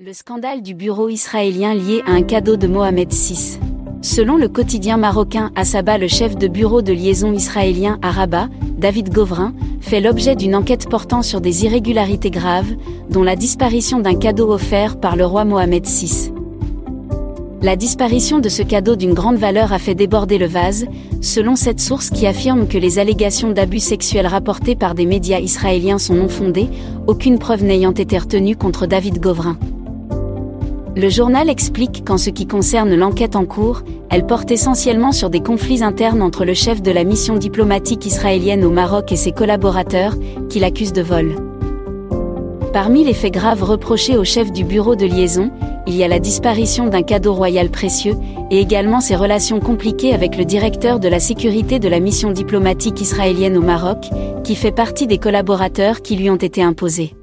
Le scandale du bureau israélien lié à un cadeau de Mohamed VI. Selon le quotidien marocain Asaba, le chef de bureau de liaison israélien à Rabat, David Govrin, fait l'objet d'une enquête portant sur des irrégularités graves, dont la disparition d'un cadeau offert par le roi Mohamed VI. La disparition de ce cadeau d'une grande valeur a fait déborder le vase, selon cette source qui affirme que les allégations d'abus sexuels rapportées par des médias israéliens sont non fondées, aucune preuve n'ayant été retenue contre David Govrin. Le journal explique qu'en ce qui concerne l'enquête en cours, elle porte essentiellement sur des conflits internes entre le chef de la mission diplomatique israélienne au Maroc et ses collaborateurs, qui l'accusent de vol. Parmi les faits graves reprochés au chef du bureau de liaison, il y a la disparition d'un cadeau royal précieux, et également ses relations compliquées avec le directeur de la sécurité de la mission diplomatique israélienne au Maroc, qui fait partie des collaborateurs qui lui ont été imposés.